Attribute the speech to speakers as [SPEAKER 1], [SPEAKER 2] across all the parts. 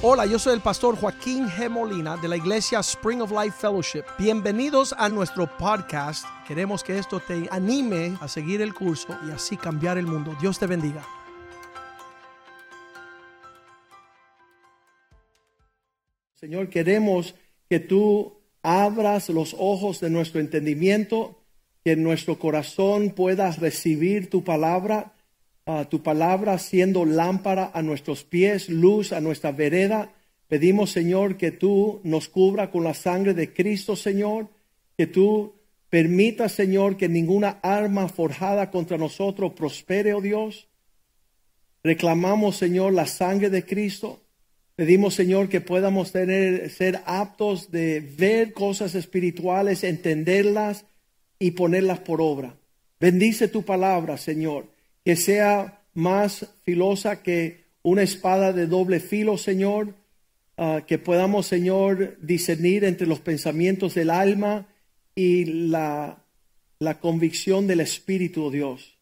[SPEAKER 1] Hola, yo soy el pastor Joaquín G. Molina de la iglesia Spring of Life Fellowship. Bienvenidos a nuestro podcast. Queremos que esto te anime a seguir el curso y así cambiar el mundo. Dios te bendiga. Señor, queremos que tú abras los ojos de nuestro entendimiento, que nuestro corazón puedas recibir tu palabra tu palabra siendo lámpara a nuestros pies, luz a nuestra vereda. Pedimos, Señor, que tú nos cubra con la sangre de Cristo, Señor, que tú permitas, Señor, que ninguna arma forjada contra nosotros prospere, oh Dios. Reclamamos, Señor, la sangre de Cristo. Pedimos, Señor, que podamos tener, ser aptos de ver cosas espirituales, entenderlas y ponerlas por obra. Bendice tu palabra, Señor que sea más filosa que una espada de doble filo, Señor, ah, que podamos, Señor, discernir entre los pensamientos del alma y la, la convicción del Espíritu, oh Dios.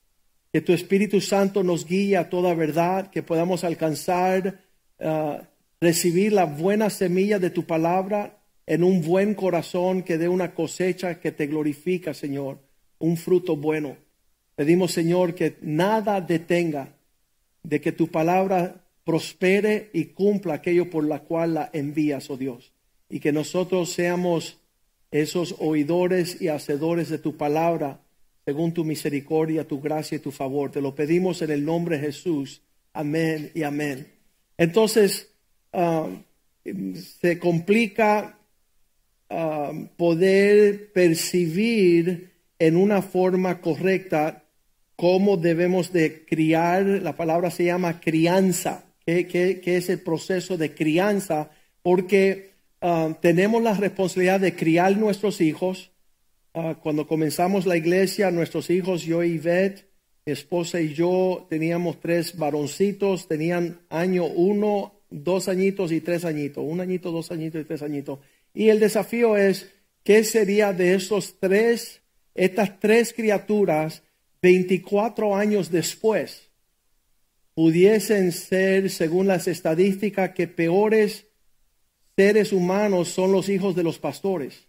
[SPEAKER 1] Que tu Espíritu Santo nos guíe a toda verdad, que podamos alcanzar, ah, recibir la buena semilla de tu palabra en un buen corazón que dé una cosecha que te glorifica, Señor, un fruto bueno. Pedimos, Señor, que nada detenga de que tu palabra prospere y cumpla aquello por la cual la envías, oh Dios. Y que nosotros seamos esos oidores y hacedores de tu palabra, según tu misericordia, tu gracia y tu favor. Te lo pedimos en el nombre de Jesús. Amén y amén. Entonces, ah, se complica ah, poder percibir en una forma correcta cómo debemos de criar, la palabra se llama crianza, que, es el proceso de crianza, porque ah, tenemos la responsabilidad de criar nuestros hijos. Ah, cuando comenzamos la iglesia, nuestros hijos, yo y Ivette, mi esposa y yo, teníamos tres varoncitos, tenían año uno, dos añitos y tres añitos, un añito, dos añitos y tres añitos. Y el desafío es, ¿qué sería de esos tres, estas tres criaturas 24 años después, pudiesen ser, según las estadísticas, que peores seres humanos son los hijos de los pastores.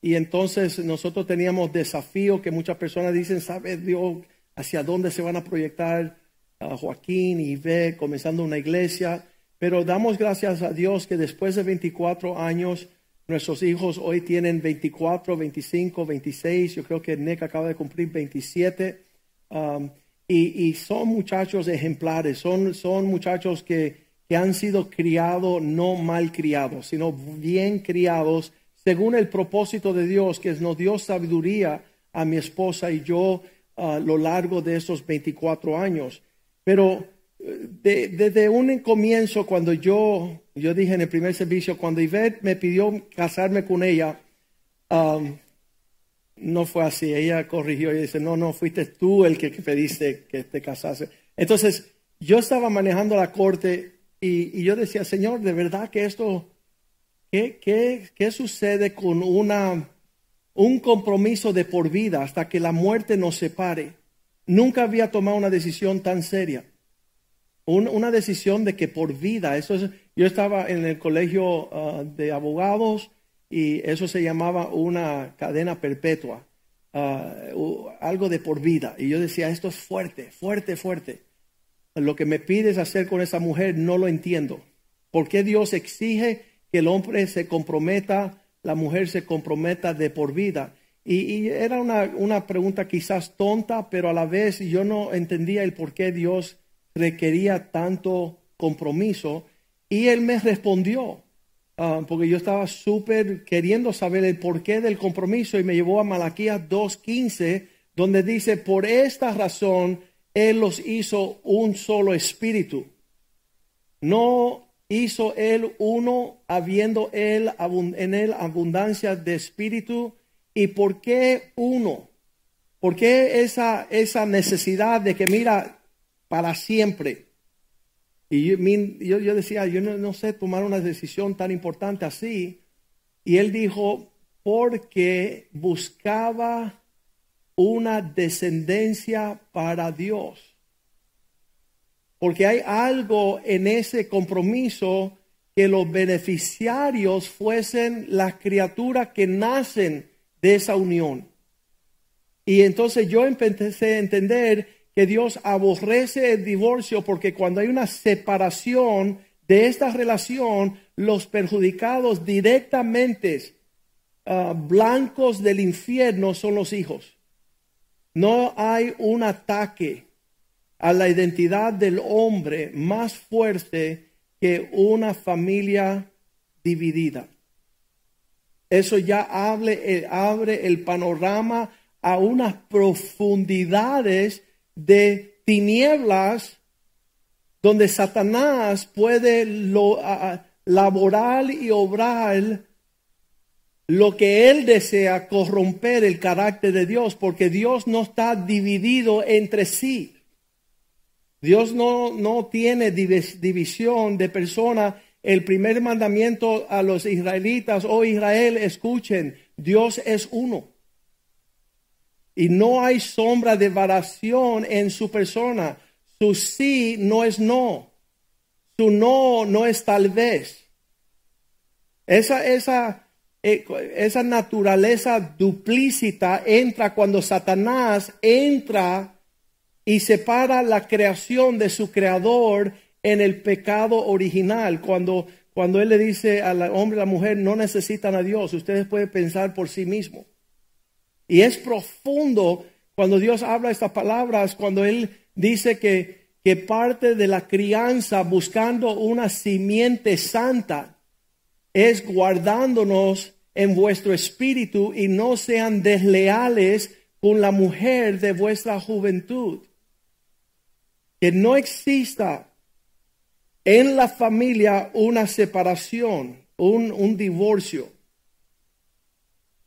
[SPEAKER 1] Y entonces nosotros teníamos desafío que muchas personas dicen, ¿sabe Dios hacia dónde se van a proyectar a Joaquín y ve comenzando una iglesia? Pero damos gracias a Dios que después de 24 años Nuestros hijos hoy tienen 24, 25, 26. Yo creo que Nick acaba de cumplir 27. Um, y, son muchachos ejemplares, son, son muchachos que, que han sido criados, no mal criados, sino bien criados, según el propósito de Dios, que nos dio sabiduría a mi esposa y yo a lo largo de esos 24 años. Pero desde un comienzo, cuando yo, yo dije en el primer servicio, cuando Ivette me pidió casarme con ella, um, no fue así. Ella corrigió y dice, no, no, fuiste tú el que pediste que te casase. Entonces, yo estaba manejando la corte y, yo decía, Señor, de verdad que esto, ¿qué, qué, qué sucede con una, un compromiso de por vida hasta que la muerte nos separe? Nunca había tomado una decisión tan seria una decisión de que por vida, eso es, yo estaba en el colegio ah, de abogados y eso se llamaba una cadena perpetua, ah, algo de por vida. Y yo decía, esto es fuerte, fuerte, fuerte. Lo que me pides hacer con esa mujer no lo entiendo. ¿Por qué Dios exige que el hombre se comprometa, la mujer se comprometa de por vida? Y, era una, una pregunta quizás tonta, pero a la vez yo no entendía el por qué Dios requería tanto compromiso. Y él me respondió, ah, porque yo estaba súper queriendo saber el porqué del compromiso y me llevó a Malaquías 2.15, donde dice, por esta razón él los hizo un solo espíritu. No hizo él uno, habiendo él en él abundancia de espíritu. ¿Y por qué uno? ¿Por qué esa, esa necesidad de que, mira, para siempre. Y yo, yo, decía, yo no, sé tomar una decisión tan importante así. Y él dijo, porque buscaba una descendencia para Dios. Porque hay algo en ese compromiso que los beneficiarios fuesen las criaturas que nacen de esa unión. Y entonces yo empecé a entender que Dios aborrece el divorcio porque cuando hay una separación de esta relación, los perjudicados directamente ah, blancos del infierno son los hijos. No hay un ataque a la identidad del hombre más fuerte que una familia dividida. Eso ya eh, abre el panorama a unas profundidades de tinieblas donde Satanás puede lo, laborar y obrar lo que él desea corromper el carácter de Dios, porque Dios no está dividido entre sí. Dios no, no tiene división de personas. El primer mandamiento a los israelitas, oh Israel, escuchen, Dios es uno. Y no hay sombra de variación en su persona. Su sí no es no. Su no no es tal vez. Esa, esa eh, esa naturaleza duplícita entra cuando Satanás entra y separa la creación de su creador en el pecado original. Cuando, cuando él le dice al hombre y a la mujer, no necesitan a Dios, ustedes pueden pensar por sí mismos. Y es profundo cuando Dios habla estas palabras, cuando él dice que, que parte de la crianza buscando una simiente santa es guardándonos en vuestro espíritu y no sean desleales con la mujer de vuestra juventud. Que no exista en la familia una separación, un, un divorcio.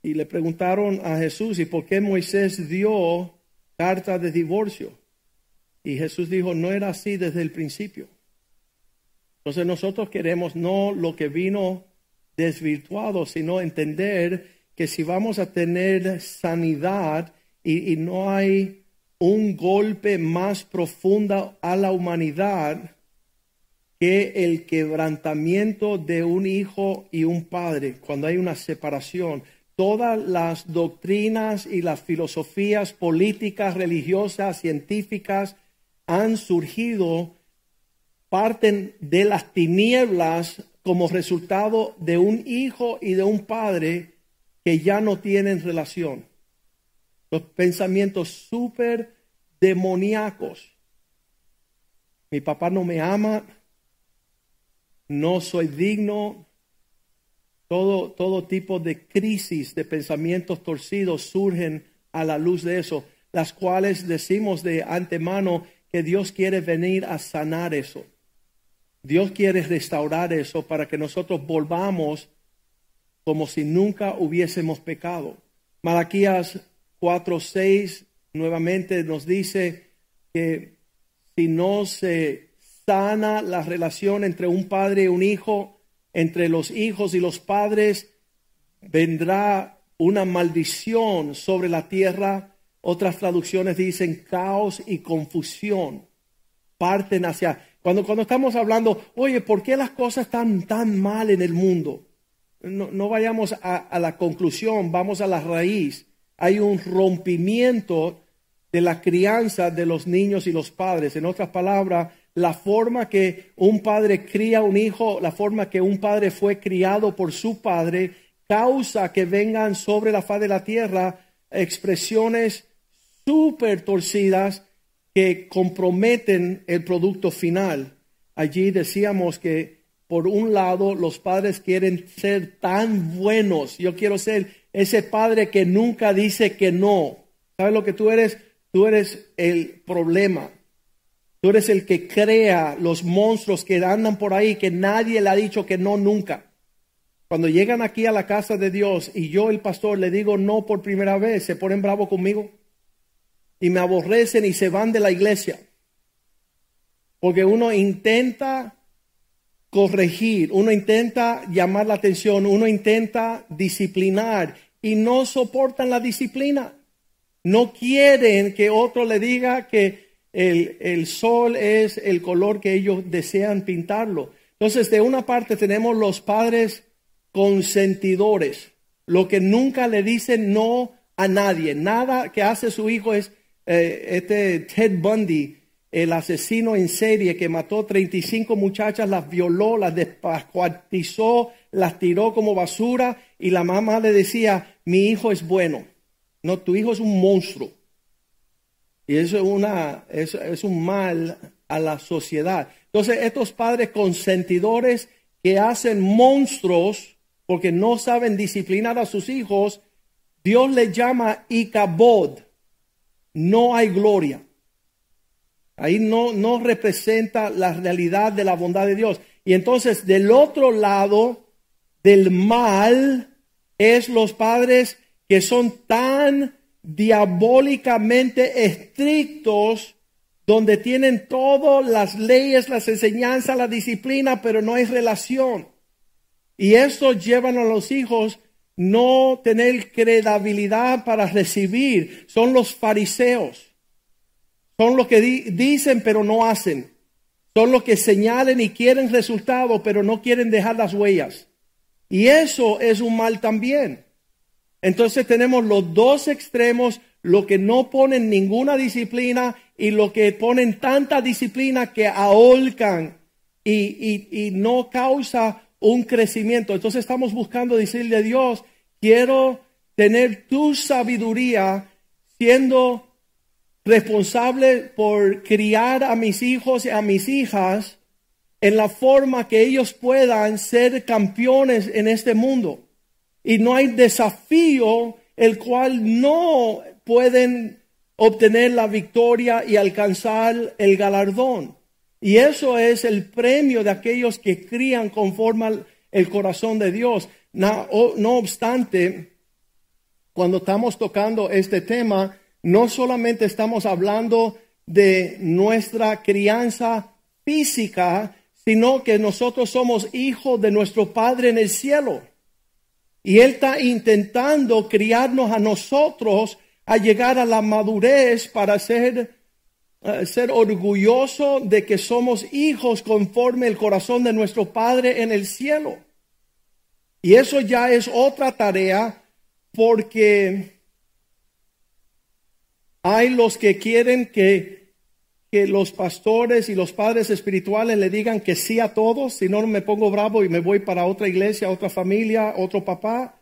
[SPEAKER 1] Y le preguntaron a Jesús, ¿y por qué Moisés dio carta de divorcio? Y Jesús dijo, no era así desde el principio. Entonces nosotros queremos no lo que vino desvirtuado, sino entender que si vamos a tener sanidad y, no hay un golpe más profundo a la humanidad que el quebrantamiento de un hijo y un padre, cuando hay una separación. Todas las doctrinas y las filosofías políticas, religiosas, científicas han surgido, parten de las tinieblas como resultado de un hijo y de un padre que ya no tienen relación. Los pensamientos súper demoníacos. Mi papá no me ama, no soy digno. Todo, todo tipo de crisis, de pensamientos torcidos surgen a la luz de eso, las cuales decimos de antemano que Dios quiere venir a sanar eso. Dios quiere restaurar eso para que nosotros volvamos como si nunca hubiésemos pecado. Malaquías 4:6 nuevamente nos dice que si no se sana la relación entre un padre y un hijo, entre los hijos y los padres, vendrá una maldición sobre la tierra. Otras traducciones dicen caos y confusión. Parten hacia cuando, cuando estamos hablando, oye, ¿por qué las cosas están tan mal en el mundo? No, vayamos a, a, la conclusión, vamos a la raíz. Hay un rompimiento de la crianza de los niños y los padres. En otras palabras, la forma que un padre cría un hijo, la forma que un padre fue criado por su padre, causa que vengan sobre la faz de la tierra expresiones súper torcidas que comprometen el producto final. Allí decíamos que por un lado los padres quieren ser tan buenos. Yo quiero ser ese padre que nunca dice que no. ¿Sabes lo que tú eres? Tú eres el problema. Tú eres el que crea los monstruos que andan por ahí, que nadie le ha dicho que no nunca. Cuando llegan aquí a la casa de Dios y yo, el pastor, le digo no por primera vez, se ponen bravo conmigo y me aborrecen y se van de la iglesia. Porque uno intenta corregir, uno intenta llamar la atención, uno intenta disciplinar y no soportan la disciplina. No quieren que otro le diga que el, sol es el color que ellos desean pintarlo. Entonces, de una parte tenemos los padres consentidores, lo que nunca le dicen no a nadie. Nada que hace su hijo es eh, este Ted Bundy, el asesino en serie que mató 35 muchachas, las violó, las descuartizó, las tiró como basura y la mamá le decía, mi hijo es bueno. No, tu hijo es un monstruo. Y eso es, una, es un mal a la sociedad. Entonces, estos padres consentidores que hacen monstruos porque no saben disciplinar a sus hijos, Dios le llama Icabod. No hay gloria. Ahí no, no representa la realidad de la bondad de Dios. Y entonces, del otro lado del mal, es los padres que son tan diabólicamente estrictos, donde tienen todas las leyes, las enseñanzas, la disciplina, pero no hay relación. Y esto llevan a los hijos no tener credibilidad para recibir. Son los fariseos. Son los que dicen pero no hacen. Son los que señalen y quieren resultados, pero no quieren dejar las huellas. Y eso es un mal también. Entonces tenemos los dos extremos, lo que no ponen ninguna disciplina y lo que ponen tanta disciplina que ahorcan y, y, no causa un crecimiento. Entonces estamos buscando decirle a Dios, quiero tener tu sabiduría siendo responsable por criar a mis hijos y a mis hijas en la forma que ellos puedan ser campeones en este mundo y no hay desafío el cual no pueden obtener la victoria y alcanzar el galardón. Y eso es el premio de aquellos que crían conforme el corazón de Dios. No, no obstante, cuando estamos tocando este tema, no solamente estamos hablando de nuestra crianza física, sino que nosotros somos hijos de nuestro Padre en el cielo. Y Él está intentando criarnos a nosotros a llegar a la madurez para ser, eh, ser orgulloso de que somos hijos conforme el corazón de nuestro Padre en el cielo. Y eso ya es otra tarea porque hay los que quieren que, que los pastores y los padres espirituales le digan que sí a todos, si no me pongo bravo y me voy para otra iglesia, otra familia, otro papá.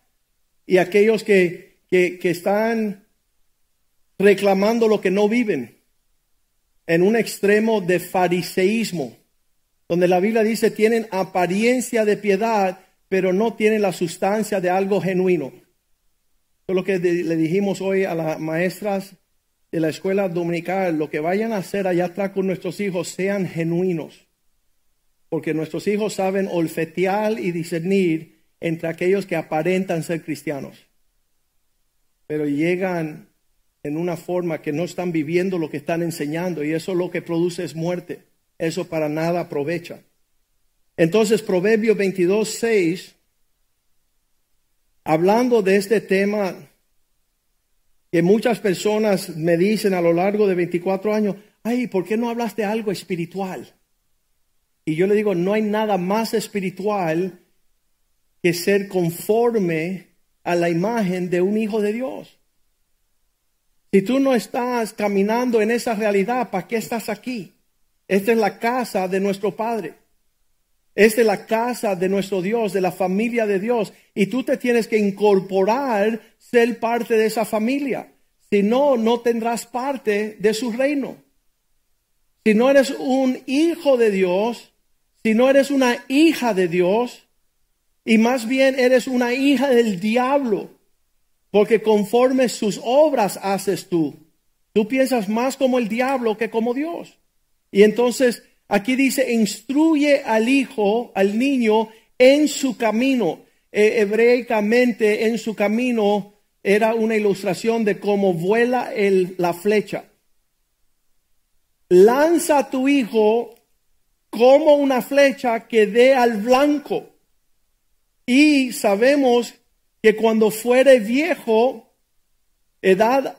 [SPEAKER 1] Y aquellos que, que, están reclamando lo que no viven en un extremo de fariseísmo, donde la Biblia dice tienen apariencia de piedad, pero no tienen la sustancia de algo genuino. Eso es lo que le dijimos hoy a las maestras de la escuela dominical, lo que vayan a hacer allá atrás con nuestros hijos, sean genuinos. Porque nuestros hijos saben olfetear y discernir entre aquellos que aparentan ser cristianos, pero llegan en una forma que no están viviendo lo que están enseñando y eso lo que produce es muerte. Eso para nada aprovecha. Entonces, Proverbio 22, 6, hablando de este tema que muchas personas me dicen a lo largo de 24 años, ay, ¿por qué no hablaste algo espiritual? Y yo le digo, no hay nada más espiritual que ser conforme a la imagen de un hijo de Dios. Si tú no estás caminando en esa realidad, ¿para qué estás aquí? Esta es la casa de nuestro Padre. Es la casa de nuestro Dios, de la familia de Dios. Y tú te tienes que incorporar, ser parte de esa familia. Si no, no tendrás parte de su reino. Si no eres un hijo de Dios, si no eres una hija de Dios, y más bien eres una hija del diablo, porque conforme sus obras haces tú. Tú piensas más como el diablo que como Dios. Y entonces Aquí dice, instruye al hijo, al niño, en su camino. Eh, hebreicamente, en su camino era una ilustración de cómo vuela el, la flecha. Lanza a tu hijo como una flecha que dé al blanco. Y sabemos que cuando fuere viejo, edad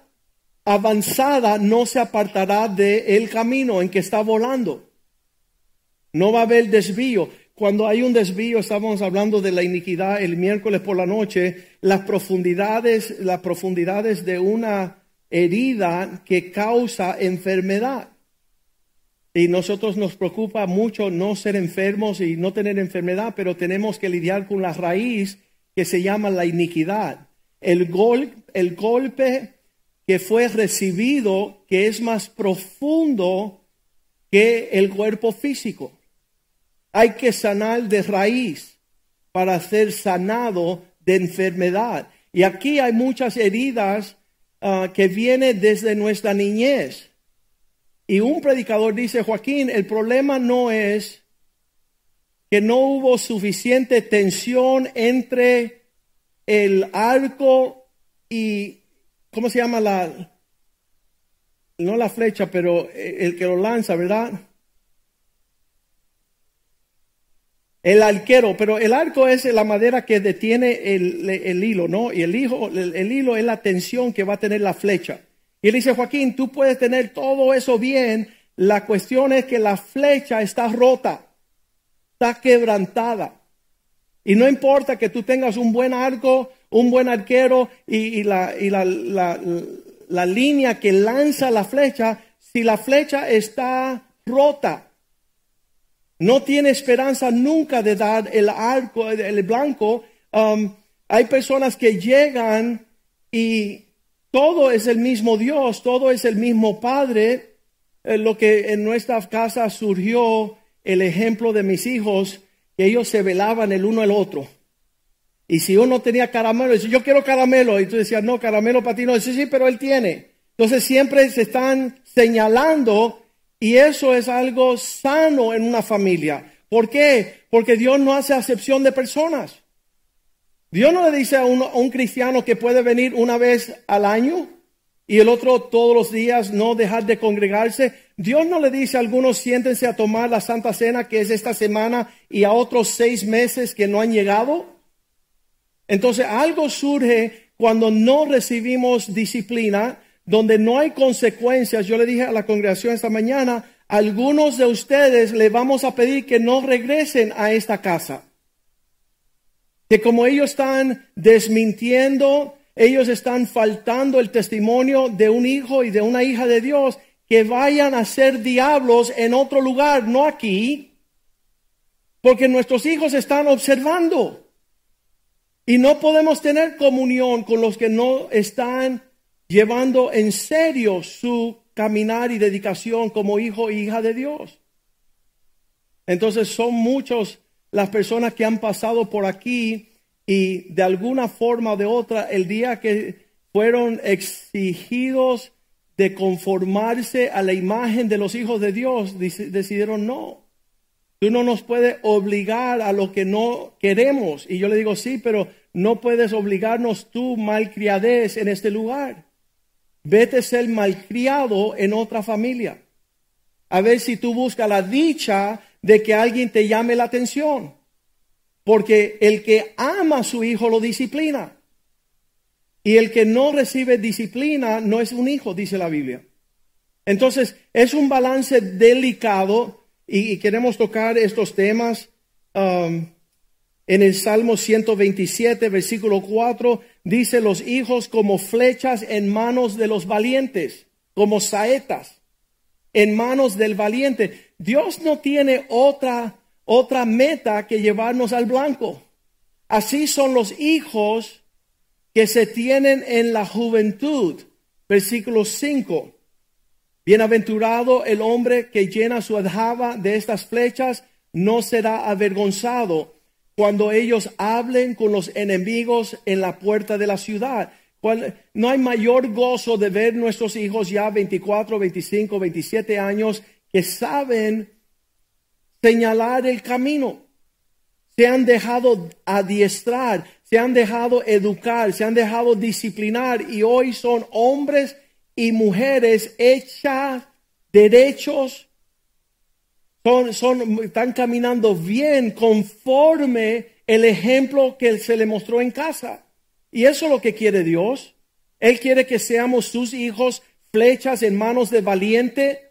[SPEAKER 1] avanzada, no se apartará del el camino en que está volando. No va a haber desvío. cuando hay un desvío, estábamos hablando de la iniquidad el miércoles por la noche, las profundidades, las profundidades de una herida que causa enfermedad. Y nosotros nos preocupa mucho no ser enfermos y no tener enfermedad, pero tenemos que lidiar con la raíz que se llama la iniquidad. El, el golpe que fue recibido, que es más profundo que el cuerpo físico. Hay que sanar de raíz para ser sanado de enfermedad. Y aquí hay muchas heridas ah, que vienen desde nuestra niñez. Y un predicador dice, Joaquín, el problema no es que no hubo suficiente tensión entre el arco y, ¿cómo se llama la? No la flecha, pero el que lo lanza, ¿verdad? El arquero, pero el arco es la madera que detiene el, hilo, ¿no? Y el, el hilo es la tensión que va a tener la flecha. Y él dice, Joaquín, tú puedes tener todo eso bien. La cuestión es que la flecha está rota, está quebrantada. Y no importa que tú tengas un buen arco, un buen arquero y, la, y la, línea que lanza la flecha, si la flecha está rota, no tiene esperanza nunca de dar el arco, el blanco. Um, hay personas que llegan y todo es el mismo Dios, todo es el mismo Padre. Eh, lo que en nuestra casa surgió el ejemplo de mis hijos, que ellos se velaban el uno el otro. Y si uno tenía caramelo, dice, yo quiero caramelo. Y tú decías, no, caramelo para ti no. Dice, sí, pero él tiene. Entonces siempre se están señalando y eso es algo sano en una familia. ¿Por qué? Porque Dios no hace acepción de personas. Dios no le dice a un, cristiano que puede venir una vez al año y el otro todos los días no dejar de congregarse. Dios no le dice a algunos siéntense a tomar la Santa Cena que es esta semana y a otros seis meses que no han llegado. Entonces algo surge cuando no recibimos disciplina, donde no hay consecuencias. Yo le dije a la congregación esta mañana, algunos de ustedes le vamos a pedir que no regresen a esta casa que como ellos están desmintiendo, ellos están faltando el testimonio de un hijo y de una hija de Dios, que vayan a ser diablos en otro lugar, no aquí, porque nuestros hijos están observando. Y no podemos tener comunión con los que no están llevando en serio su caminar y dedicación como hijo e hija de Dios. Entonces son muchos las personas que han pasado por aquí y de alguna forma o de otra, el día que fueron exigidos de conformarse a la imagen de los hijos de Dios, decidieron no. Tú no nos puedes obligar a lo que no queremos. Y yo le digo, sí, pero no puedes obligarnos tú malcriadez en este lugar. Vete a ser malcriado en otra familia. A ver si tú buscas la dicha de que alguien te llame la atención. Porque el que ama a su hijo lo disciplina. Y el que no recibe disciplina no es un hijo, dice la Biblia. Entonces, es un balance delicado y, queremos tocar estos temas. Um, en el Salmo 127, versículo 4, dice los hijos como flechas en manos de los valientes, como saetas en manos del valiente. Dios no tiene otra otra meta que llevarnos al blanco. Así son los hijos que se tienen en la juventud. Versículo 5. Bienaventurado el hombre que llena su aljaba de estas flechas, no será avergonzado cuando ellos hablen con los enemigos en la puerta de la ciudad. No hay mayor gozo de ver nuestros hijos ya 24, 25, 27 años que saben señalar el camino. Se han dejado adiestrar, se han dejado educar, se han dejado disciplinar y hoy son hombres y mujeres hechas derechos. Son, están caminando bien conforme el ejemplo que se le mostró en casa. Y eso es lo que quiere Dios. Él quiere que seamos sus hijos, flechas en manos de valiente,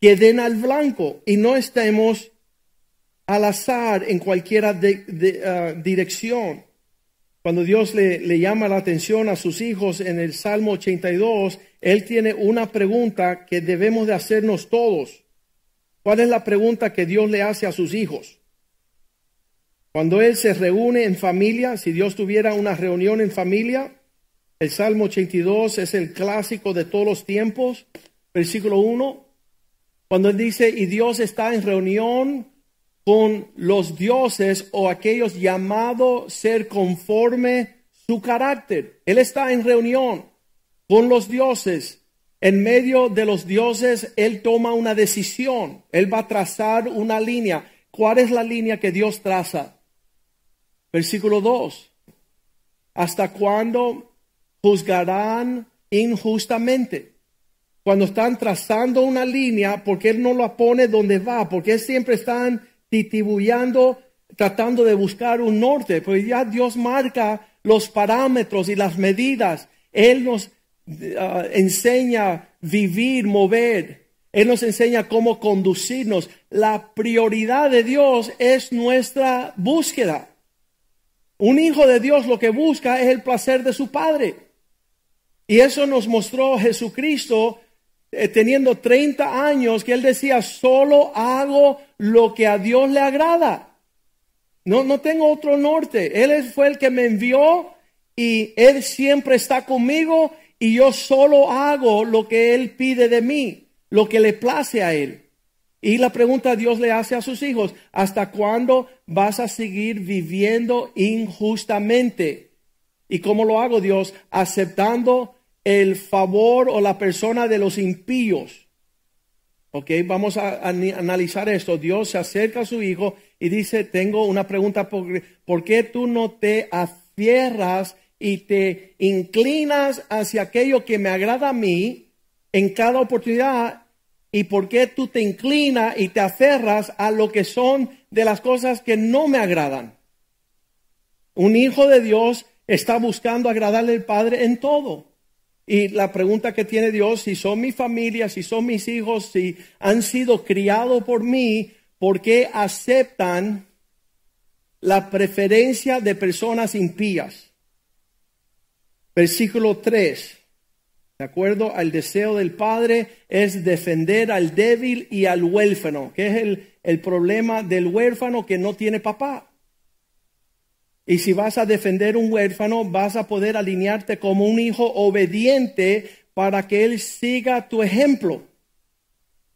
[SPEAKER 1] que den al blanco y no estemos al azar en cualquier uh, dirección. Cuando Dios le, le, llama la atención a sus hijos en el Salmo 82, Él tiene una pregunta que debemos de hacernos todos. ¿Cuál es la pregunta que Dios le hace a sus hijos? Cuando Él se reúne en familia, si Dios tuviera una reunión en familia, el Salmo 82 es el clásico de todos los tiempos, versículo 1, cuando Él dice, y Dios está en reunión con los dioses o aquellos llamados ser conforme su carácter. Él está en reunión con los dioses. En medio de los dioses, Él toma una decisión. Él va a trazar una línea. ¿Cuál es la línea que Dios traza? Versículo 2. ¿Hasta cuándo juzgarán injustamente? Cuando están trazando una línea, porque Él no la pone donde va? Porque siempre están titibullando, tratando de buscar un norte, pues ya Dios marca los parámetros y las medidas. Él nos uh, enseña vivir, mover. Él nos enseña cómo conducirnos. La prioridad de Dios es nuestra búsqueda. Un hijo de Dios lo que busca es el placer de su Padre. Y eso nos mostró Jesucristo eh, teniendo 30 años, que él decía, solo hago lo que a Dios le agrada. No, no tengo otro norte. Él fue el que me envió y Él siempre está conmigo y yo solo hago lo que Él pide de mí, lo que le place a Él. Y la pregunta Dios le hace a sus hijos, ¿hasta cuándo vas a seguir viviendo injustamente? ¿Y cómo lo hago Dios? Aceptando el favor o la persona de los impíos. Ok, vamos a, analizar esto. Dios se acerca a su hijo y dice, tengo una pregunta, ¿por, qué tú no te afierras y te inclinas hacia aquello que me agrada a mí en cada oportunidad? ¿Y por qué tú te inclinas y te aferras a lo que son de las cosas que no me agradan? Un hijo de Dios está buscando agradarle al Padre en todo. Y la pregunta que tiene Dios, si son mi familia, si son mis hijos, si han sido criados por mí, ¿por qué aceptan la preferencia de personas impías? Versículo 3. De acuerdo al deseo del Padre es defender al débil y al huérfano, que es el, el problema del huérfano que no tiene papá. Y si vas a defender un huérfano, vas a poder alinearte como un hijo obediente para que él siga tu ejemplo.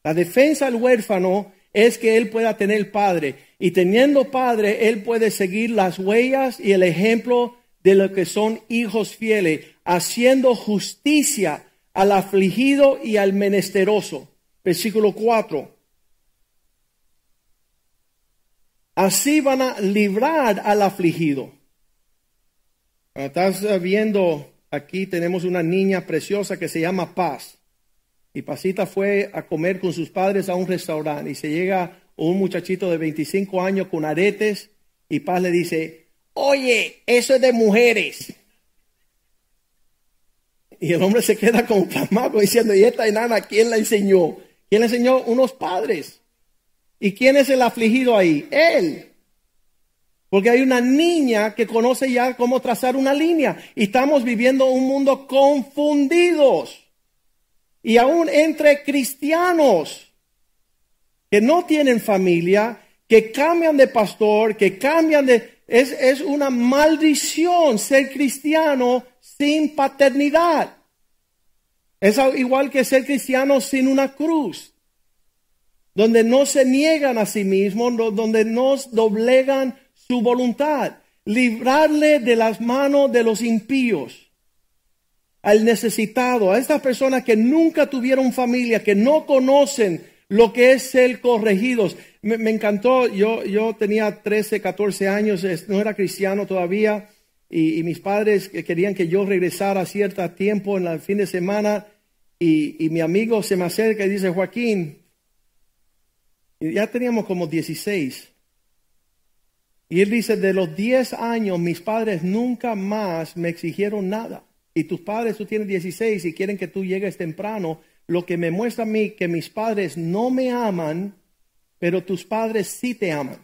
[SPEAKER 1] La defensa del huérfano es que él pueda tener padre. Y teniendo padre, él puede seguir las huellas y el ejemplo de lo que son hijos fieles, haciendo justicia al afligido y al menesteroso. Versículo 4. Así van a librar al afligido. Estás viendo, aquí tenemos una niña preciosa que se llama Paz. Y Pasita fue a comer con sus padres a un restaurante y se llega un muchachito de 25 años con aretes y Paz le dice, oye, eso es de mujeres. Y el hombre se queda como pasmado diciendo, ¿y esta enana quién la enseñó? ¿Quién le enseñó? Unos padres. ¿Y quién es el afligido ahí? Él. Porque hay una niña que conoce ya cómo trazar una línea. Y estamos viviendo un mundo confundidos. Y aún entre cristianos que no tienen familia, que cambian de pastor, que cambian de... Es, es una maldición ser cristiano sin paternidad. Es igual que ser cristiano sin una cruz donde no se niegan a sí mismos, donde no doblegan su voluntad, librarle de las manos de los impíos, al necesitado, a estas personas que nunca tuvieron familia, que no conocen lo que es ser corregidos. Me, encantó, yo, yo tenía 13, 14 años, no era cristiano todavía, y, mis padres querían que yo regresara a cierto tiempo en el fin de semana, y, y mi amigo se me acerca y dice, Joaquín, ya teníamos como 16. Y él dice, de los 10 años mis padres nunca más me exigieron nada. Y tus padres, tú tienes 16 y quieren que tú llegues temprano. Lo que me muestra a mí que mis padres no me aman, pero tus padres sí te aman.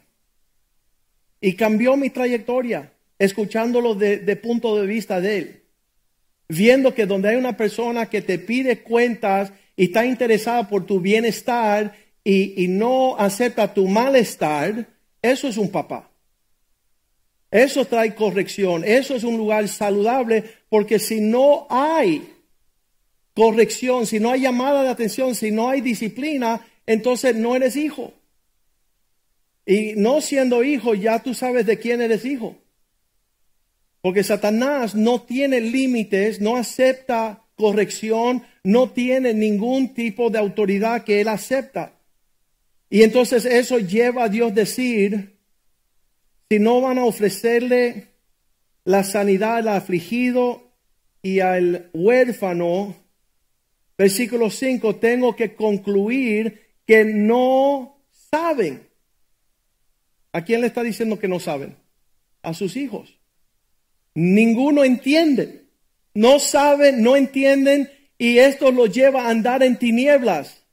[SPEAKER 1] y cambió mi trayectoria, escuchándolo de, punto de vista de él. Viendo que donde hay una persona que te pide cuentas y está interesada por tu bienestar y no acepta tu malestar, eso es un papá. Eso trae corrección. Eso es un lugar saludable porque si no hay corrección, si no hay llamada de atención, si no hay disciplina, entonces no eres hijo. Y no siendo hijo, ya tú sabes de quién eres hijo. Porque Satanás no tiene límites, no acepta corrección, no tiene ningún tipo de autoridad que él acepta. Y entonces eso lleva a Dios decir, si no van a ofrecerle la sanidad al afligido y al huérfano, versículo 5, tengo que concluir que no saben. ¿A quién le está diciendo que no saben? A sus hijos. Ninguno entiende. No saben, no entienden y esto los lleva a andar en tinieblas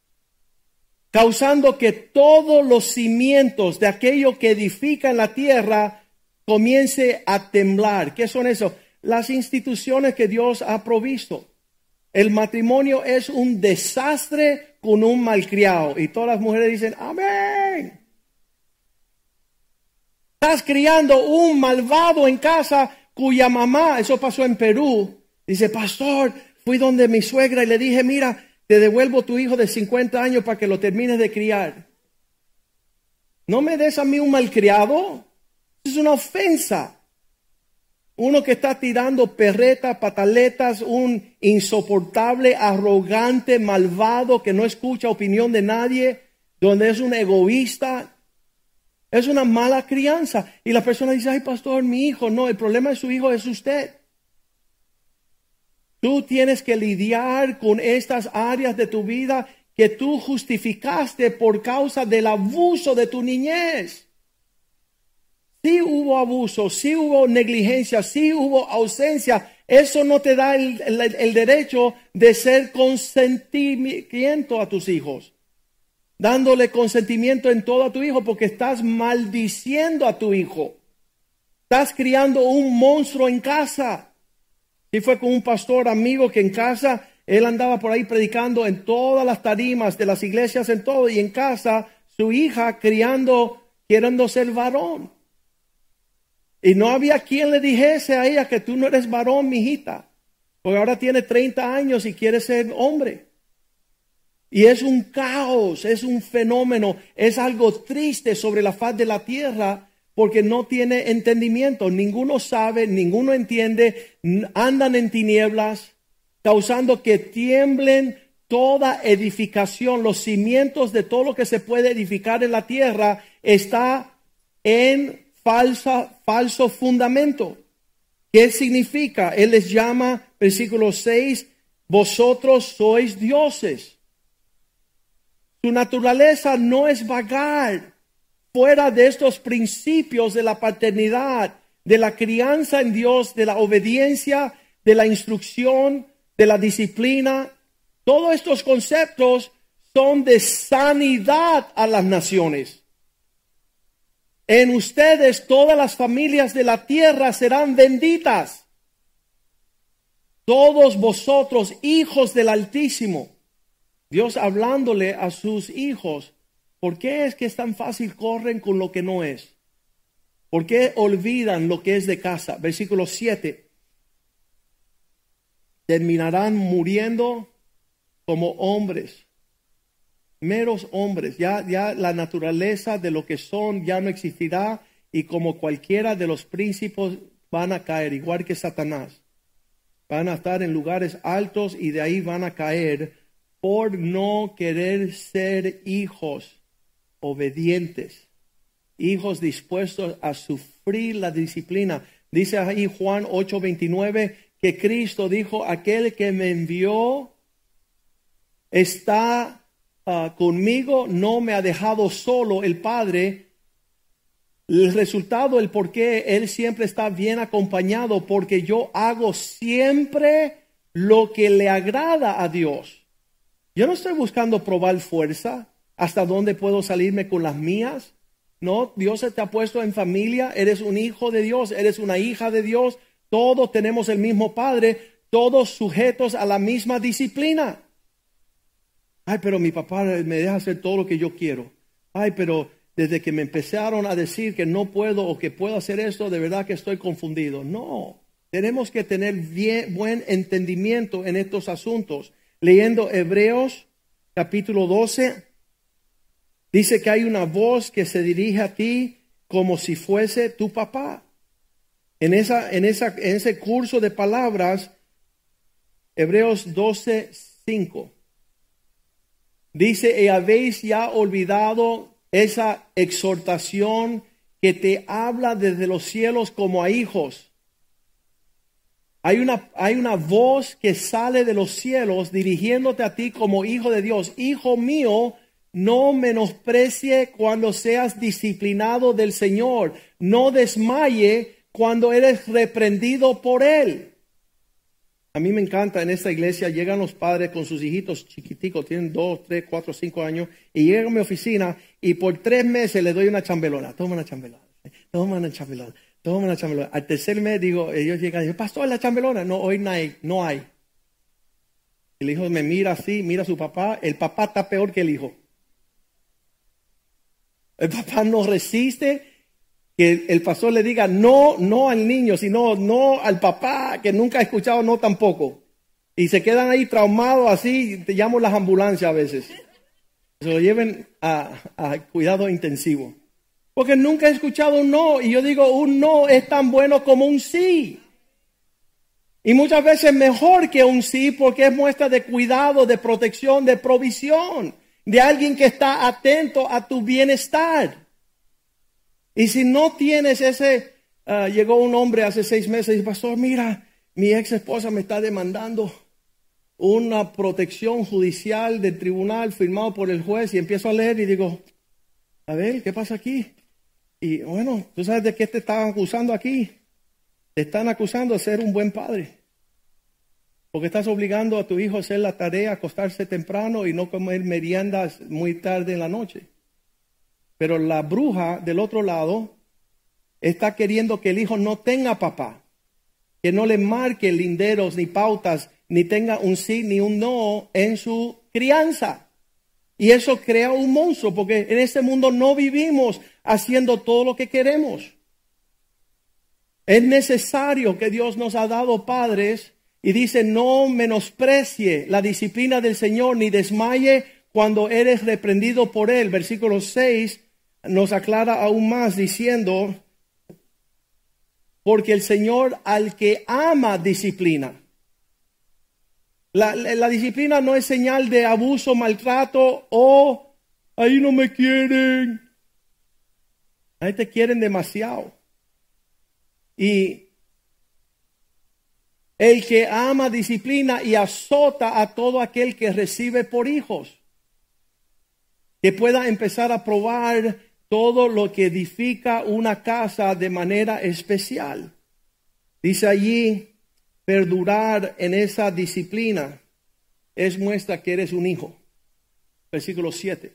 [SPEAKER 1] causando que todos los cimientos de aquello que edifica en la tierra comience a temblar. ¿Qué son eso? Las instituciones que Dios ha provisto. El matrimonio es un desastre con un malcriado. Y todas las mujeres dicen, amén. Estás criando un malvado en casa cuya mamá, eso pasó en Perú, dice, pastor, fui donde mi suegra y le dije, mira, te devuelvo tu hijo de 50 años para que lo termines de criar. No me des a mí un malcriado. Es una ofensa. Uno que está tirando perretas, pataletas, un insoportable, arrogante, malvado, que no escucha opinión de nadie, donde es un egoísta. Es una mala crianza. Y la persona dice, ay pastor, mi hijo. No, el problema de su hijo es usted. Tú tienes que lidiar con estas áreas de tu vida que tú justificaste por causa del abuso de tu niñez. Si hubo abuso, si hubo negligencia, si hubo ausencia. Eso no te da el, el derecho de ser consentimiento a tus hijos. Dándole consentimiento en todo a tu hijo porque estás maldiciendo a tu hijo. Estás criando un monstruo en casa. Y fue con un pastor amigo que en casa, él andaba por ahí predicando en todas las tarimas de las iglesias, en todo, y en casa su hija criando, queriendo ser varón. Y no había quien le dijese a ella que tú no eres varón, mi hijita, porque ahora tiene 30 años y quiere ser hombre. Y es un caos, es un fenómeno, es algo triste sobre la faz de la tierra porque no tiene entendimiento. Ninguno sabe, ninguno entiende, andan en tinieblas, causando que tiemblen toda edificación. Los cimientos de todo lo que se puede edificar en la tierra está en falsa, falso fundamento. ¿Qué significa? Él les llama, versículo 6, vosotros sois dioses. Su naturaleza no es vagar, fuera de estos principios de la paternidad, de la crianza en Dios, de la obediencia, de la instrucción, de la disciplina, todos estos conceptos son de sanidad a las naciones. En ustedes todas las familias de la tierra serán benditas. Todos vosotros, hijos del Altísimo. Dios hablándole a sus hijos ¿Por qué es que es tan fácil corren con lo que no es? ¿Por qué olvidan lo que es de casa? Versículo 7. Terminarán muriendo como hombres, meros hombres. Ya, ya la naturaleza de lo que son ya no existirá y como cualquiera de los príncipes van a caer, igual que Satanás. Van a estar en lugares altos y de ahí van a caer por no querer ser hijos obedientes, hijos dispuestos a sufrir la disciplina. Dice ahí Juan 8:29 que Cristo dijo, aquel que me envió está ah, conmigo, no me ha dejado solo el Padre. El resultado, el por qué Él siempre está bien acompañado, porque yo hago siempre lo que le agrada a Dios. Yo no estoy buscando probar fuerza hasta dónde puedo salirme con las mías. No, Dios te ha puesto en familia, eres un hijo de Dios, eres una hija de Dios, todos tenemos el mismo Padre, todos sujetos a la misma disciplina. Ay, pero mi papá me deja hacer todo lo que yo quiero. Ay, pero desde que me empezaron a decir que no puedo o que puedo hacer esto, de verdad que estoy confundido. No, tenemos que tener bien, buen entendimiento en estos asuntos. Leyendo Hebreos capítulo 12, dice que hay una voz que se dirige a ti como si fuese tu papá. En, esa, en, esa, en ese curso de palabras, Hebreos 12, 5. Dice, y habéis ya olvidado esa exhortación que te habla desde los cielos como a hijos. Hay una, hay una voz que sale de los cielos dirigiéndote a ti como hijo de Dios. Hijo mío, no menosprecie cuando seas disciplinado del Señor. No desmaye cuando eres reprendido por Él. A mí me encanta en esta iglesia, llegan los padres con sus hijitos chiquiticos, tienen dos, tres, cuatro, cinco años, y llegan a mi oficina y por tres meses le doy una chambelona, toma una chambelona, toma una chambelona, toma una chambelona. Al tercer mes digo, ellos llegan y dicen, pastor, la chambelona, no, hoy no hay, no hay. El hijo me mira así, mira a su papá, el papá está peor que el hijo. El papá no resiste que el pastor le diga no, no al niño, sino no al papá que nunca ha escuchado no tampoco. Y se quedan ahí traumados así, te llamo las ambulancias a veces. Se lo lleven a, a cuidado intensivo. Porque nunca he escuchado un no. Y yo digo, un no es tan bueno como un sí. Y muchas veces mejor que un sí porque es muestra de cuidado, de protección, de provisión, de alguien que está atento a tu bienestar. Y si no tienes ese, ah, llegó un hombre hace seis meses y dice, pastor, mira, mi ex esposa me está demandando una protección judicial del tribunal firmado por el juez y empiezo a leer y digo, a ver, ¿qué pasa aquí? Y bueno, ¿tú sabes de qué te están acusando aquí? Te están acusando de ser un buen padre. Porque estás obligando a tu hijo a hacer la tarea, acostarse temprano y no comer meriendas muy tarde en la noche. Pero la bruja del otro lado está queriendo que el hijo no tenga papá, que no le marque linderos ni pautas, ni tenga un sí ni un no en su crianza. Y eso crea un monstruo, porque en este mundo no vivimos haciendo todo lo que queremos. Es necesario que Dios nos ha dado padres y dice, no menosprecie la disciplina del Señor ni desmaye cuando eres reprendido por Él. Versículo 6 nos aclara aún más diciendo, porque el Señor al que ama disciplina. La, disciplina no es señal de abuso, maltrato o ahí no me quieren. Ahí te quieren demasiado. Y el que ama disciplina y azota a todo aquel que recibe por hijos. Que pueda empezar a probar todo lo que edifica una casa de manera especial. Dice allí, perdurar en esa disciplina es muestra que eres un hijo. Versículo 7.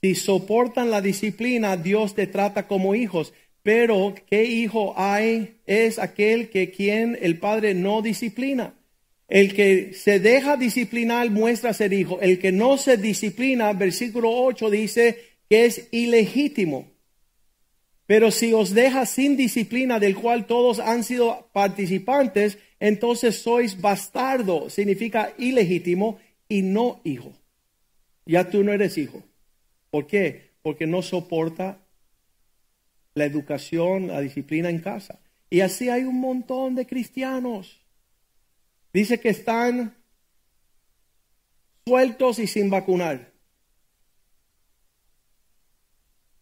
[SPEAKER 1] Si soportan la disciplina, Dios te trata como hijos. Pero, ¿qué hijo hay? Es aquel que quien el padre no disciplina. El que se deja disciplinar muestra ser hijo. El que no se disciplina, versículo 8 dice, que es ilegítimo. Pero si os deja sin disciplina del cual todos han sido participantes, entonces sois bastardo, significa ilegítimo y no hijo. Ya tú no eres hijo. ¿Por qué? Porque no soporta la educación, la disciplina en casa. Y así hay un montón de cristianos. Dice que están sueltos y sin vacunar.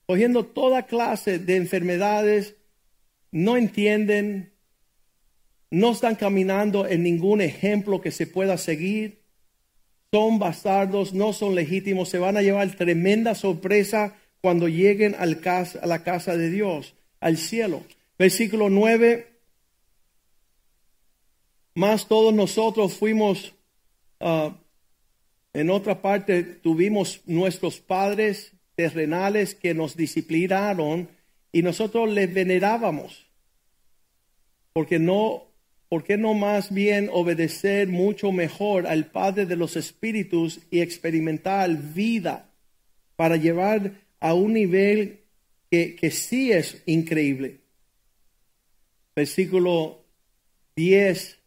[SPEAKER 1] Cogiendo toda clase de enfermedades, no entienden, no están caminando en ningún ejemplo que se pueda seguir, son bastardos, no son legítimos, se van a llevar tremenda sorpresa cuando lleguen al a la casa de Dios, al cielo. Versículo 9, más todos nosotros fuimos, ah, en otra parte tuvimos nuestros padres terrenales que nos disciplinaron y nosotros les venerábamos. Porque no, ¿por qué no más bien obedecer mucho mejor al Padre de los Espíritus y experimentar vida para llevar a un nivel que, que sí es increíble? Versículo 10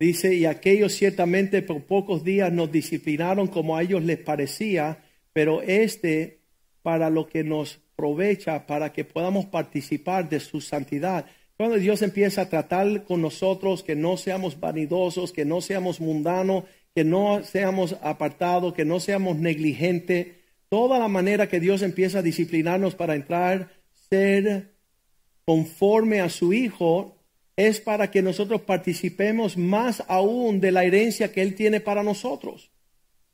[SPEAKER 1] dice, y aquellos ciertamente por pocos días nos disciplinaron como a ellos les parecía, pero este para lo que nos aprovecha para que podamos participar de su santidad. Cuando Dios empieza a tratar con nosotros, que no seamos vanidosos, que no seamos mundanos, que no seamos apartados, que no seamos negligentes, toda la manera que Dios empieza a disciplinarnos para entrar, ser conforme a su Hijo, es para que nosotros participemos más aún de la herencia que Él tiene para nosotros.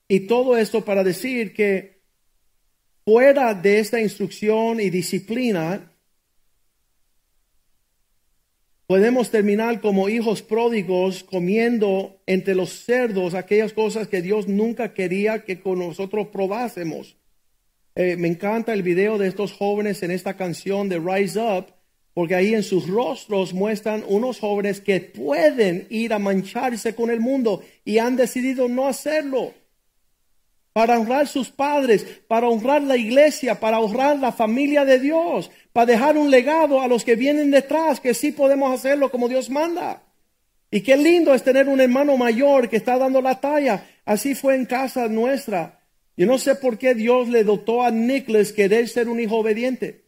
[SPEAKER 1] Y todo esto para decir que fuera de esta instrucción y disciplina, podemos terminar como hijos pródigos comiendo entre los cerdos aquellas cosas que Dios nunca quería que con nosotros probásemos. Eh, me encanta el video de estos jóvenes en esta canción de Rise Up, porque ahí en sus rostros muestran unos jóvenes que pueden ir a mancharse con el mundo y han decidido no hacerlo para honrar sus padres, para honrar la iglesia, para honrar la familia de Dios, para dejar un legado a los que vienen detrás, que sí podemos hacerlo como Dios manda. Y qué lindo es tener un hermano mayor que está dando la talla. Así fue en casa nuestra. Yo no sé por qué Dios le dotó a Nicholas querer ser un hijo obediente.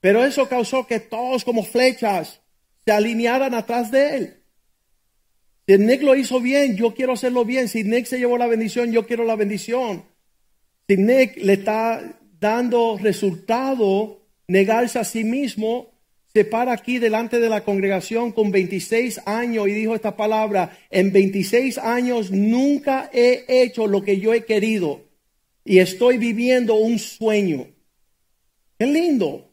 [SPEAKER 1] Pero eso causó que todos como flechas se alinearan atrás de él. Nick lo hizo bien, yo quiero hacerlo bien. Si Nick se llevó la bendición, yo quiero la bendición. Si Nick le está dando resultado, negarse a sí mismo, se para aquí delante de la congregación con 26 años y dijo esta palabra, en 26 años nunca he hecho lo que yo he querido y estoy viviendo un sueño. Qué lindo.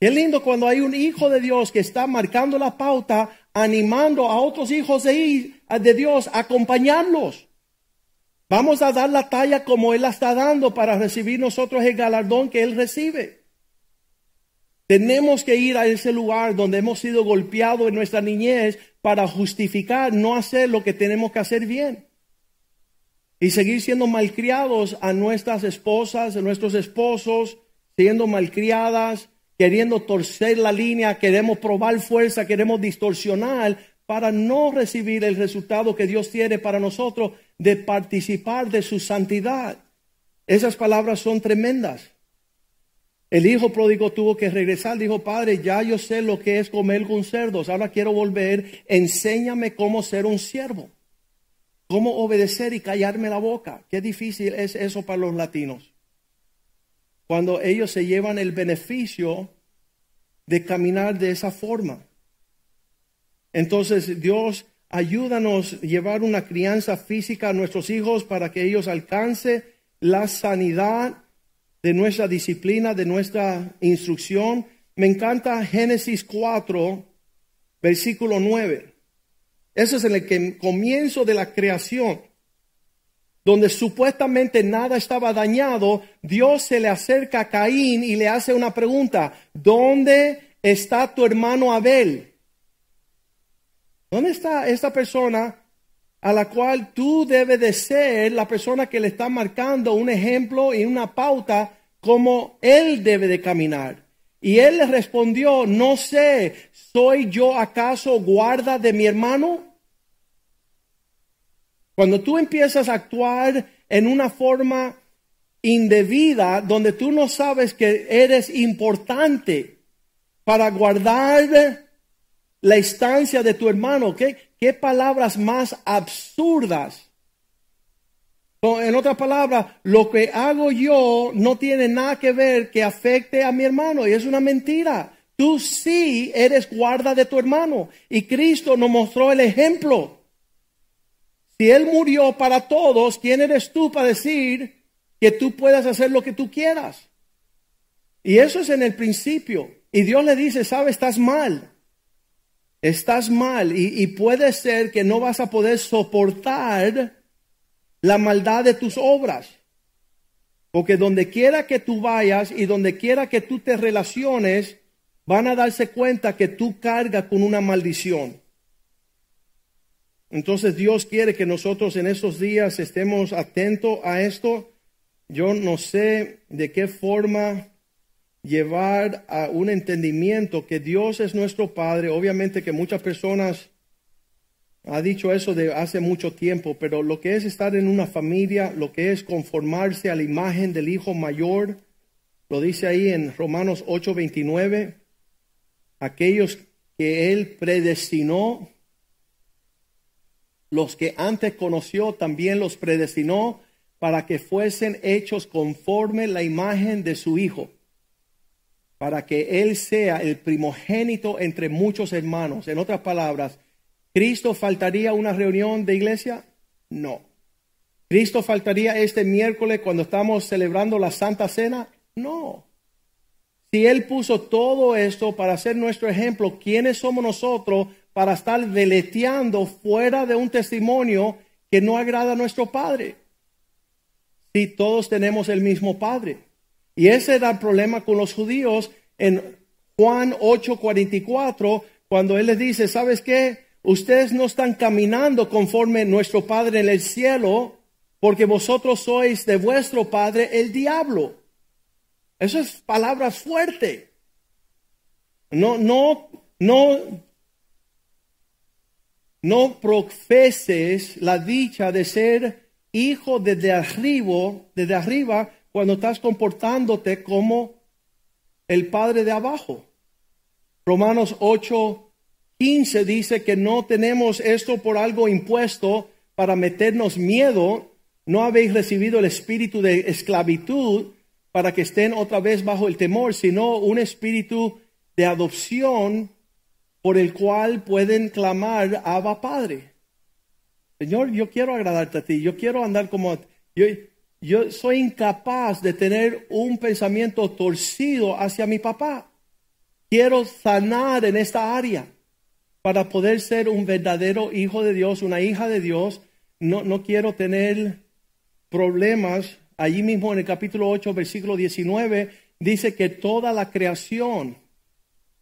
[SPEAKER 1] Qué lindo cuando hay un hijo de Dios que está marcando la pauta animando a otros hijos de, Dios a acompañarlos. Vamos a dar la talla como Él la está dando para recibir nosotros el galardón que Él recibe. Tenemos que ir a ese lugar donde hemos sido golpeados en nuestra niñez para justificar no hacer lo que tenemos que hacer bien. Y seguir siendo malcriados a nuestras esposas, a nuestros esposos, siendo malcriadas, queriendo torcer la línea, queremos probar fuerza, queremos distorsionar para no recibir el resultado que Dios tiene para nosotros de participar de su santidad. Esas palabras son tremendas. El hijo pródigo tuvo que regresar, dijo, Padre, ya yo sé lo que es comer con cerdos, ahora quiero volver, enséñame cómo ser un siervo, cómo obedecer y callarme la boca. Qué difícil es eso para los latinos cuando ellos se llevan el beneficio de caminar de esa forma. Entonces, Dios, ayúdanos a llevar una crianza física a nuestros hijos para que ellos alcancen la sanidad de nuestra disciplina, de nuestra instrucción. Me encanta Génesis 4, versículo 9. Eso es en el comienzo de la creación donde supuestamente nada estaba dañado, Dios se le acerca a Caín y le hace una pregunta, ¿dónde está tu hermano Abel? ¿Dónde está esta persona a la cual tú debes de ser la persona que le está marcando un ejemplo y una pauta como él debe de caminar? Y él le respondió, no sé, ¿soy yo acaso guarda de mi hermano? Cuando tú empiezas a actuar en una forma indebida, donde tú no sabes que eres importante para guardar la estancia de tu hermano, ¿qué, qué palabras más absurdas? En otras palabras, lo que hago yo no tiene nada que ver que afecte a mi hermano y es una mentira. Tú sí eres guarda de tu hermano y Cristo nos mostró el ejemplo. Si Él murió para todos, ¿quién eres tú para decir que tú puedas hacer lo que tú quieras? Y eso es en el principio. Y Dios le dice, sabes, estás mal. Estás mal y, y puede ser que no vas a poder soportar la maldad de tus obras. Porque donde quiera que tú vayas y donde quiera que tú te relaciones, van a darse cuenta que tú cargas con una maldición. Entonces Dios quiere que nosotros en estos días estemos atentos a esto. Yo no sé de qué forma llevar a un entendimiento que Dios es nuestro Padre. Obviamente que muchas personas ha dicho eso de hace mucho tiempo, pero lo que es estar en una familia, lo que es conformarse a la imagen del Hijo mayor, lo dice ahí en Romanos 8:29, aquellos que Él predestinó, los que antes conoció, también los predestinó para que fuesen hechos conforme la imagen de su Hijo para que Él sea el primogénito entre muchos hermanos. En otras palabras, ¿Cristo faltaría una reunión de iglesia? No. ¿Cristo faltaría este miércoles cuando estamos celebrando la Santa Cena? No. Si Él puso todo esto para ser nuestro ejemplo, ¿quiénes somos nosotros para estar veleteando fuera de un testimonio que no agrada a nuestro Padre? Si todos tenemos el mismo Padre. Y ese era el problema con los judíos en Juan 8:44, cuando Él les dice, ¿sabes qué? Ustedes no están caminando conforme nuestro Padre en el cielo, porque vosotros sois de vuestro Padre el diablo. Eso es palabras fuerte. No, no, no, no profeses la dicha de ser hijo desde arriba, desde arriba, cuando estás comportándote como el padre de abajo. Romanos 8, 15 dice que no tenemos esto por algo impuesto para meternos miedo. No habéis recibido el espíritu de esclavitud para que estén otra vez bajo el temor, sino un espíritu de adopción por el cual pueden clamar Abba Padre. Señor, yo quiero agradarte a ti, yo quiero andar como yo, yo soy incapaz de tener un pensamiento torcido hacia mi papá. Quiero sanar en esta área para poder ser un verdadero hijo de Dios, una hija de Dios. No, no quiero tener problemas. Allí mismo en el capítulo 8, versículo 19, dice que toda la creación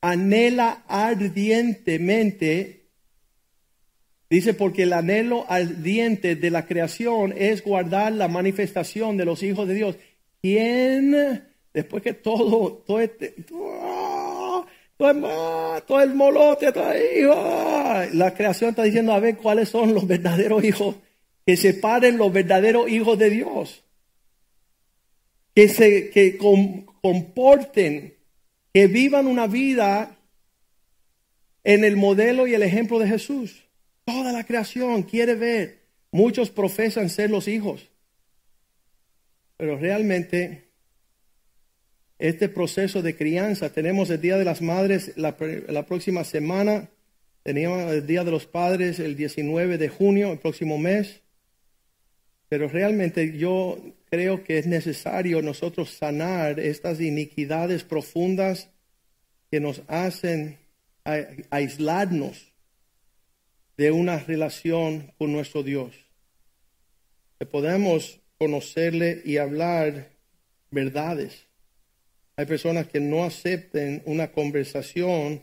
[SPEAKER 1] anhela ardientemente Dice, porque el anhelo ardiente de la creación es guardar la manifestación de los hijos de Dios. ¿Quién, después que todo, todo este, todo, todo el molote, todo la creación está diciendo, a ver cuáles son los verdaderos hijos, que separen los verdaderos hijos de Dios, que se que comporten, que vivan una vida en el modelo y el ejemplo de Jesús. Toda la creación quiere ver. Muchos profesan ser los hijos. Pero realmente este proceso de crianza, tenemos el Día de las Madres la, próxima semana, teníamos el Día de los Padres el 19 de junio, el próximo mes. Pero realmente yo creo que es necesario nosotros sanar estas iniquidades profundas que nos hacen aislarnos de una relación con nuestro Dios. Que podemos conocerle y hablar verdades. Hay personas que no acepten una conversación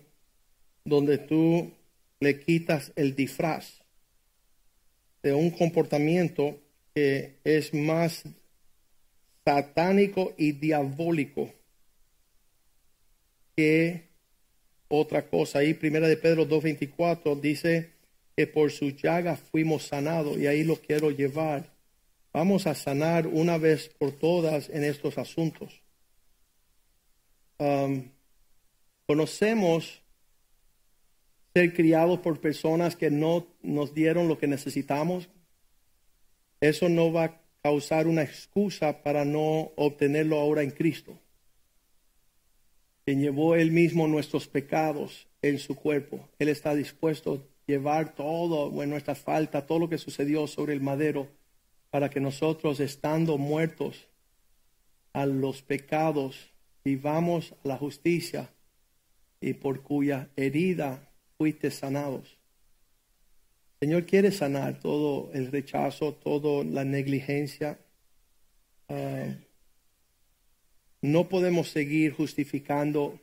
[SPEAKER 1] donde tú le quitas el disfraz de un comportamiento que es más satánico y diabólico que otra cosa. Ahí primera de Pedro 2.24 dice, que por su llaga fuimos sanados y ahí lo quiero llevar. Vamos a sanar una vez por todas en estos asuntos. Um, conocemos ser criados por personas que no nos dieron lo que necesitamos. Eso no va causar una excusa para no obtenerlo ahora en Cristo. Quien llevó él mismo nuestros pecados en su cuerpo. Él está dispuesto llevar todo, bueno, nuestra falta, todo lo que sucedió sobre el madero, para que nosotros, estando muertos a los pecados, vivamos a la justicia y por cuya herida fuiste sanados. Señor quiere sanar todo el rechazo, toda la negligencia. Ah, no podemos seguir justificando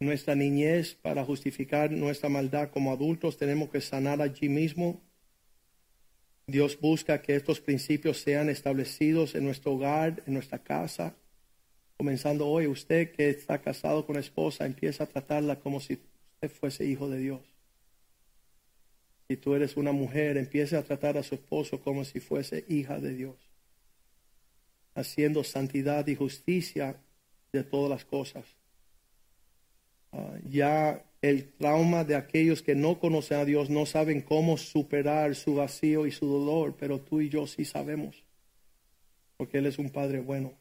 [SPEAKER 1] nuestra niñez para justificar nuestra maldad como adultos. Tenemos que sanar allí mismo. Dios busca que estos principios sean establecidos en nuestro hogar, en nuestra casa. Comenzando hoy, usted que está casado con esposa, empieza a tratarla como si usted fuese hijo de Dios. Si tú eres una mujer, empiece a tratar a su esposo como si fuese hija de Dios, haciendo santidad y justicia de todas las cosas. Ah, ya el trauma de aquellos que no conocen a Dios no saben cómo superar su vacío y su dolor, pero tú y yo sí sabemos, porque Él es un Padre bueno.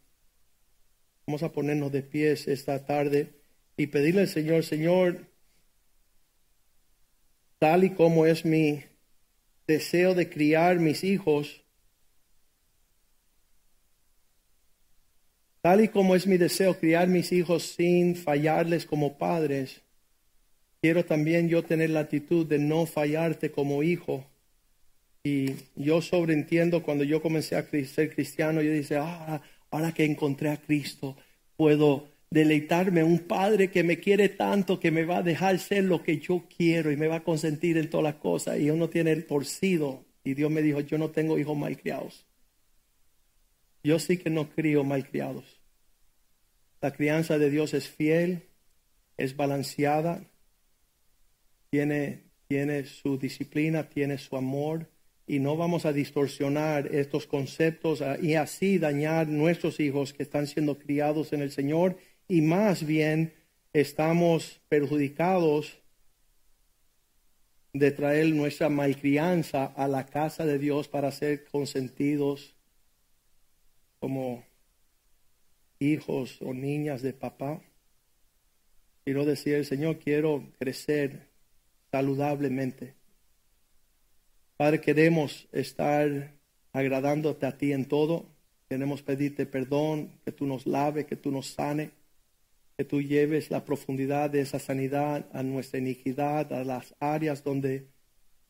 [SPEAKER 1] Vamos a ponernos de pies esta tarde y pedirle al Señor, Señor, tal y como es mi deseo de criar mis hijos, tal y como es mi deseo criar mis hijos sin fallarles como padres, quiero también yo tener la actitud de no fallarte como hijo. Y yo sobreentiendo cuando yo comencé a ser cristiano, yo dije, ah, ahora que encontré a Cristo, puedo deleitarme un padre que me quiere tanto que me va a dejar ser lo que yo quiero y me va a consentir en todas las cosas. Y uno tiene el torcido. Y Dios me dijo yo no tengo hijos malcriados. Yo sí que no crío malcriados. La crianza de Dios es fiel es balanceada tiene tiene su disciplina tiene su amor. Y no vamos a distorsionar estos conceptos y así dañar nuestros hijos que están siendo criados en el Señor y más bien estamos perjudicados de traer nuestra malcrianza a la casa de Dios para ser consentidos como hijos o niñas de papá. Quiero decir, Señor, quiero crecer saludablemente. Padre, queremos estar agradándote a ti en todo. Queremos pedirte perdón, que tú nos lave, que tú nos sane que tú lleves la profundidad de esa sanidad a nuestra iniquidad, a las áreas donde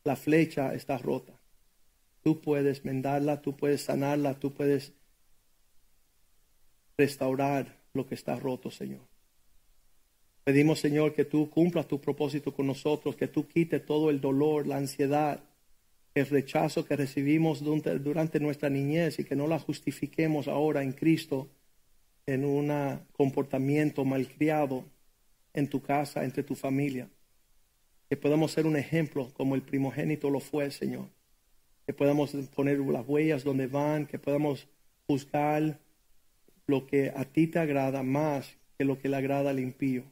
[SPEAKER 1] la flecha está rota. Tú puedes mendarla, tú puedes sanarla, tú puedes restaurar lo que está roto, Señor. Pedimos, Señor, que tú cumplas tu propósito con nosotros, que tú quites todo el dolor, la ansiedad, el rechazo que recibimos durante nuestra niñez y que no la justifiquemos ahora en Cristo en un comportamiento malcriado en tu casa, entre tu familia. Que podamos ser un ejemplo como el primogénito lo fue, Señor. Que podamos poner las huellas donde van, que podamos juzgar lo que a ti te agrada más que lo que le agrada al impío.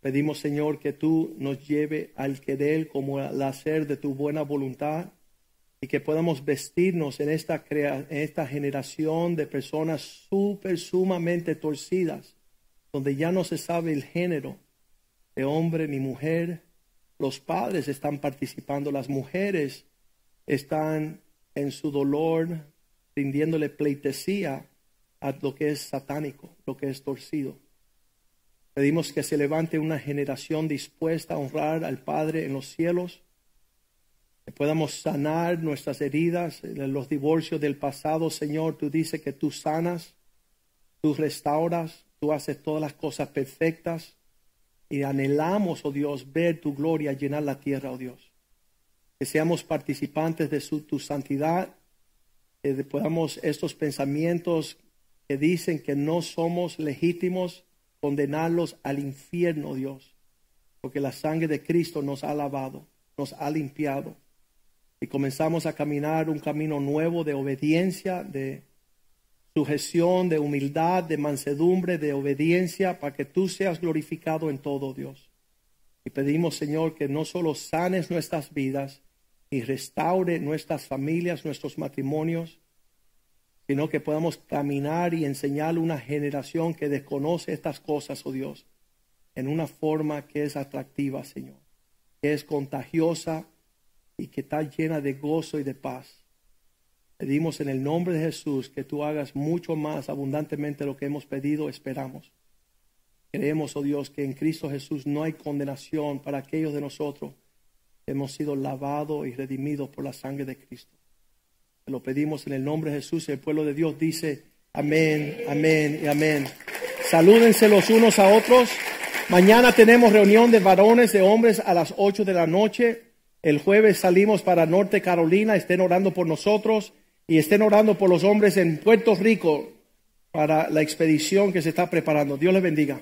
[SPEAKER 1] Pedimos, Señor, que tú nos lleve al querer como al hacer de tu buena voluntad y que podamos vestirnos en esta, en esta generación de personas súper, sumamente torcidas, donde ya no se sabe el género de hombre ni mujer. Los padres están participando, las mujeres están en su dolor rindiéndole pleitesía a lo que es satánico, lo que es torcido. Pedimos que se levante una generación dispuesta a honrar al Padre en los cielos que podamos sanar nuestras heridas, los divorcios del pasado, Señor. Tú dices que tú sanas, tú restauras, tú haces todas las cosas perfectas. Y anhelamos, oh Dios, ver tu gloria llenar la tierra, oh Dios. Que seamos participantes de su, tu santidad, que podamos estos pensamientos que dicen que no somos legítimos, condenarlos al infierno, Dios. Porque la sangre de Cristo nos ha lavado, nos ha limpiado y comenzamos a caminar un camino nuevo de obediencia, de sujeción, de humildad, de mansedumbre, de obediencia, para que tú seas glorificado en todo, Dios. Y pedimos, Señor, que no solo sanes nuestras vidas y restaure nuestras familias, nuestros matrimonios, sino que podamos caminar y enseñar una generación que desconoce estas cosas, oh Dios, en una forma que es atractiva, Señor, que es contagiosa, y que está llena de gozo y de paz. Pedimos en el nombre de Jesús que tú hagas mucho más abundantemente lo que hemos pedido, esperamos. Creemos, oh Dios, que en Cristo Jesús no hay condenación para aquellos de nosotros que hemos sido lavados y redimidos por la sangre de Cristo. Te lo pedimos en el nombre de Jesús el pueblo de Dios dice Amén, amén y amén. Salúdense los unos a otros. Mañana tenemos reunión de varones, de hombres a las 8 de la noche. El jueves salimos para Norte Carolina. Estén orando por nosotros y estén orando por los hombres en Puerto Rico para la expedición que se está preparando. Dios les bendiga.